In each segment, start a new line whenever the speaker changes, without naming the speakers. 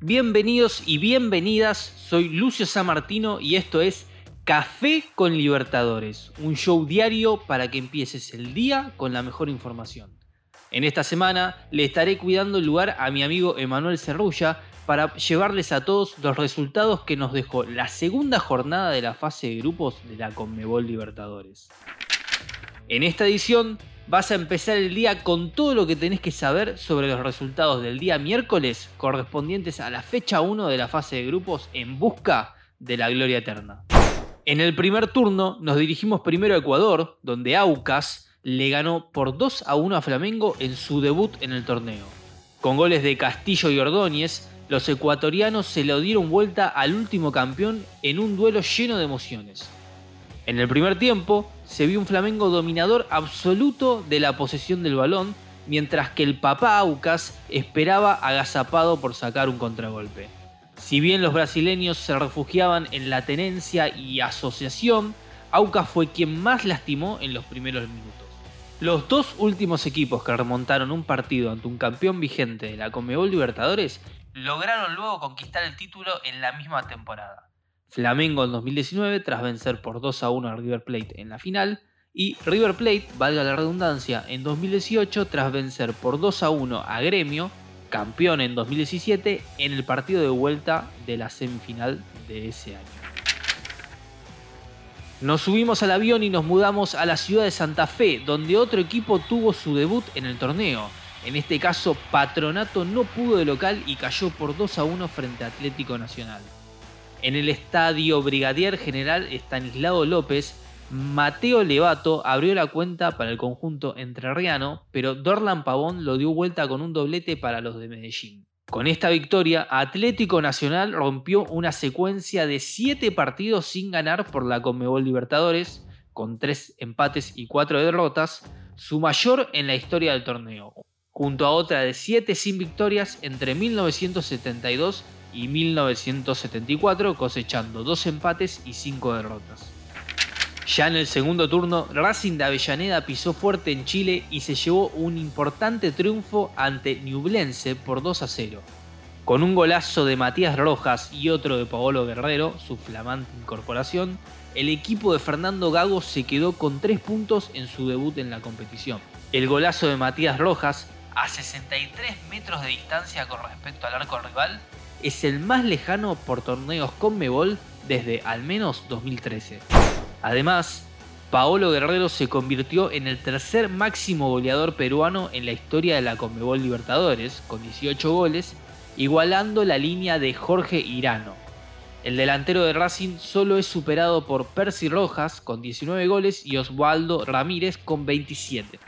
Bienvenidos y bienvenidas, soy Lucio San Martino y esto es Café con Libertadores, un show diario para que empieces el día con la mejor información. En esta semana le estaré cuidando el lugar a mi amigo Emanuel Cerrulla para llevarles a todos los resultados que nos dejó la segunda jornada de la fase de grupos de la Conmebol Libertadores. En esta edición vas a empezar el día con todo lo que tenés que saber sobre los resultados del día miércoles correspondientes a la fecha 1 de la fase de grupos en busca de la gloria eterna. En el primer turno nos dirigimos primero a Ecuador, donde Aucas le ganó por 2 a 1 a Flamengo en su debut en el torneo. Con goles de Castillo y Ordóñez, los ecuatorianos se lo dieron vuelta al último campeón en un duelo lleno de emociones. En el primer tiempo se vio un Flamengo dominador absoluto de la posesión del balón, mientras que el papá Aucas esperaba agazapado por sacar un contragolpe. Si bien los brasileños se refugiaban en la tenencia y asociación, Aucas fue quien más lastimó en los primeros minutos. Los dos últimos equipos que remontaron un partido ante un campeón vigente de la Comebol Libertadores lograron luego conquistar el título en la misma temporada. Flamengo en 2019 tras vencer por 2 a 1 a River Plate en la final y River Plate, valga la redundancia, en 2018 tras vencer por 2 a 1 a Gremio, campeón en 2017, en el partido de vuelta de la semifinal de ese año. Nos subimos al avión y nos mudamos a la ciudad de Santa Fe, donde otro equipo tuvo su debut en el torneo. En este caso, Patronato no pudo de local y cayó por 2 a 1 frente a Atlético Nacional. En el estadio Brigadier General Estanislao López, Mateo Levato abrió la cuenta para el conjunto entrerriano, pero Dorlan Pavón lo dio vuelta con un doblete para los de Medellín. Con esta victoria, Atlético Nacional rompió una secuencia de 7 partidos sin ganar por la Conmebol Libertadores, con 3 empates y 4 derrotas, su mayor en la historia del torneo, junto a otra de 7 sin victorias entre 1972 y 1974, cosechando dos empates y cinco derrotas. Ya en el segundo turno, Racing de Avellaneda pisó fuerte en Chile y se llevó un importante triunfo ante Ñublense por 2 a 0. Con un golazo de Matías Rojas y otro de Paolo Guerrero, su flamante incorporación, el equipo de Fernando Gago se quedó con 3 puntos en su debut en la competición. El golazo de Matías Rojas, a 63 metros de distancia con respecto al arco rival, es el más lejano por torneos con Mebol desde al menos 2013. Además, Paolo Guerrero se convirtió en el tercer máximo goleador peruano en la historia de la Conmebol Libertadores, con 18 goles, igualando la línea de Jorge Irano. El delantero de Racing solo es superado por Percy Rojas con 19 goles y Osvaldo Ramírez con 27.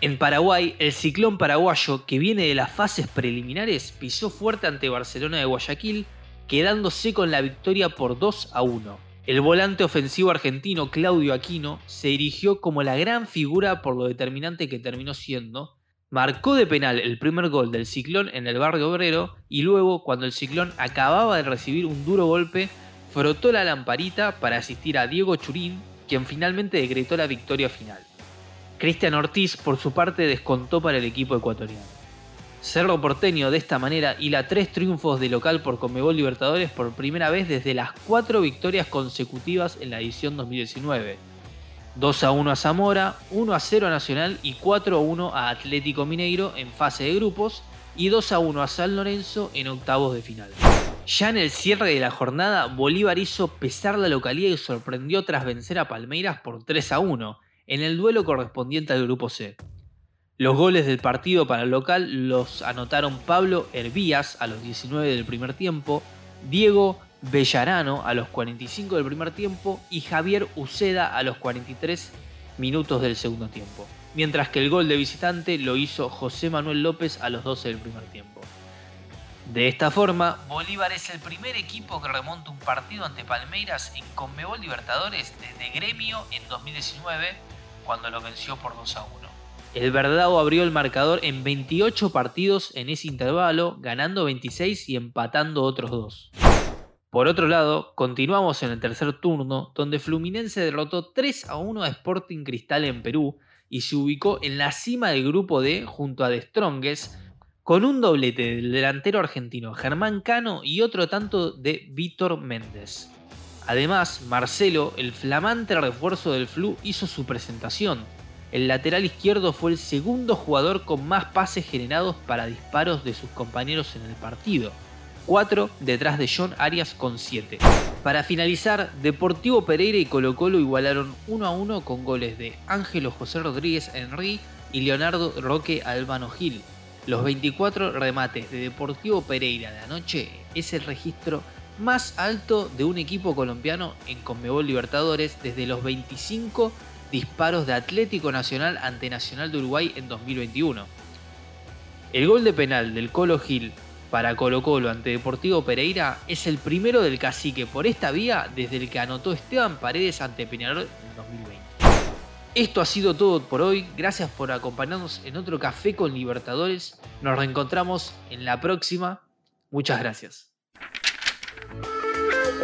En Paraguay, el ciclón paraguayo, que viene de las fases preliminares, pisó fuerte ante Barcelona de Guayaquil, quedándose con la victoria por 2 a 1. El volante ofensivo argentino Claudio Aquino se erigió como la gran figura por lo determinante que terminó siendo, marcó de penal el primer gol del ciclón en el barrio obrero y luego, cuando el ciclón acababa de recibir un duro golpe, frotó la lamparita para asistir a Diego Churín, quien finalmente decretó la victoria final. Cristian Ortiz, por su parte, descontó para el equipo ecuatoriano. Cerro Porteño de esta manera hila tres triunfos de local por Comebol Libertadores por primera vez desde las cuatro victorias consecutivas en la edición 2019. 2 a 1 a Zamora, 1 a 0 a Nacional y 4 a 1 a Atlético Mineiro en fase de grupos y 2 a 1 a San Lorenzo en octavos de final. Ya en el cierre de la jornada, Bolívar hizo pesar la localidad y sorprendió tras vencer a Palmeiras por 3 a 1 en el duelo correspondiente al grupo C. Los goles del partido para el local los anotaron Pablo Hervías a los 19 del primer tiempo, Diego Bellarano a los 45 del primer tiempo y Javier Uceda a los 43 minutos del segundo tiempo. Mientras que el gol de visitante lo hizo José Manuel López a los 12 del primer tiempo. De esta forma, Bolívar es el primer equipo que remonta un partido ante Palmeiras en Conmebol Libertadores desde Gremio en 2019, cuando lo venció por 2 a 1. El Verdado abrió el marcador en 28 partidos en ese intervalo, ganando 26 y empatando otros dos. Por otro lado, continuamos en el tercer turno, donde Fluminense derrotó 3 a 1 a Sporting Cristal en Perú y se ubicó en la cima del grupo D junto a The Strongest, con un doblete del delantero argentino Germán Cano y otro tanto de Víctor Méndez. Además, Marcelo, el flamante refuerzo del Flu, hizo su presentación, el lateral izquierdo fue el segundo jugador con más pases generados para disparos de sus compañeros en el partido. 4 detrás de John Arias con 7. Para finalizar, Deportivo Pereira y Colo Colo igualaron 1 a 1 con goles de Ángelo José Rodríguez Henry y Leonardo Roque Albano Gil. Los 24 remates de Deportivo Pereira de anoche es el registro más alto de un equipo colombiano en Conmebol Libertadores desde los 25 disparos de Atlético Nacional ante Nacional de Uruguay en 2021. El gol de penal del Colo Gil para Colo Colo ante Deportivo Pereira es el primero del cacique por esta vía desde el que anotó Esteban Paredes ante Peñarol en 2020. Esto ha sido todo por hoy, gracias por acompañarnos en otro café con Libertadores, nos reencontramos en la próxima, muchas gracias.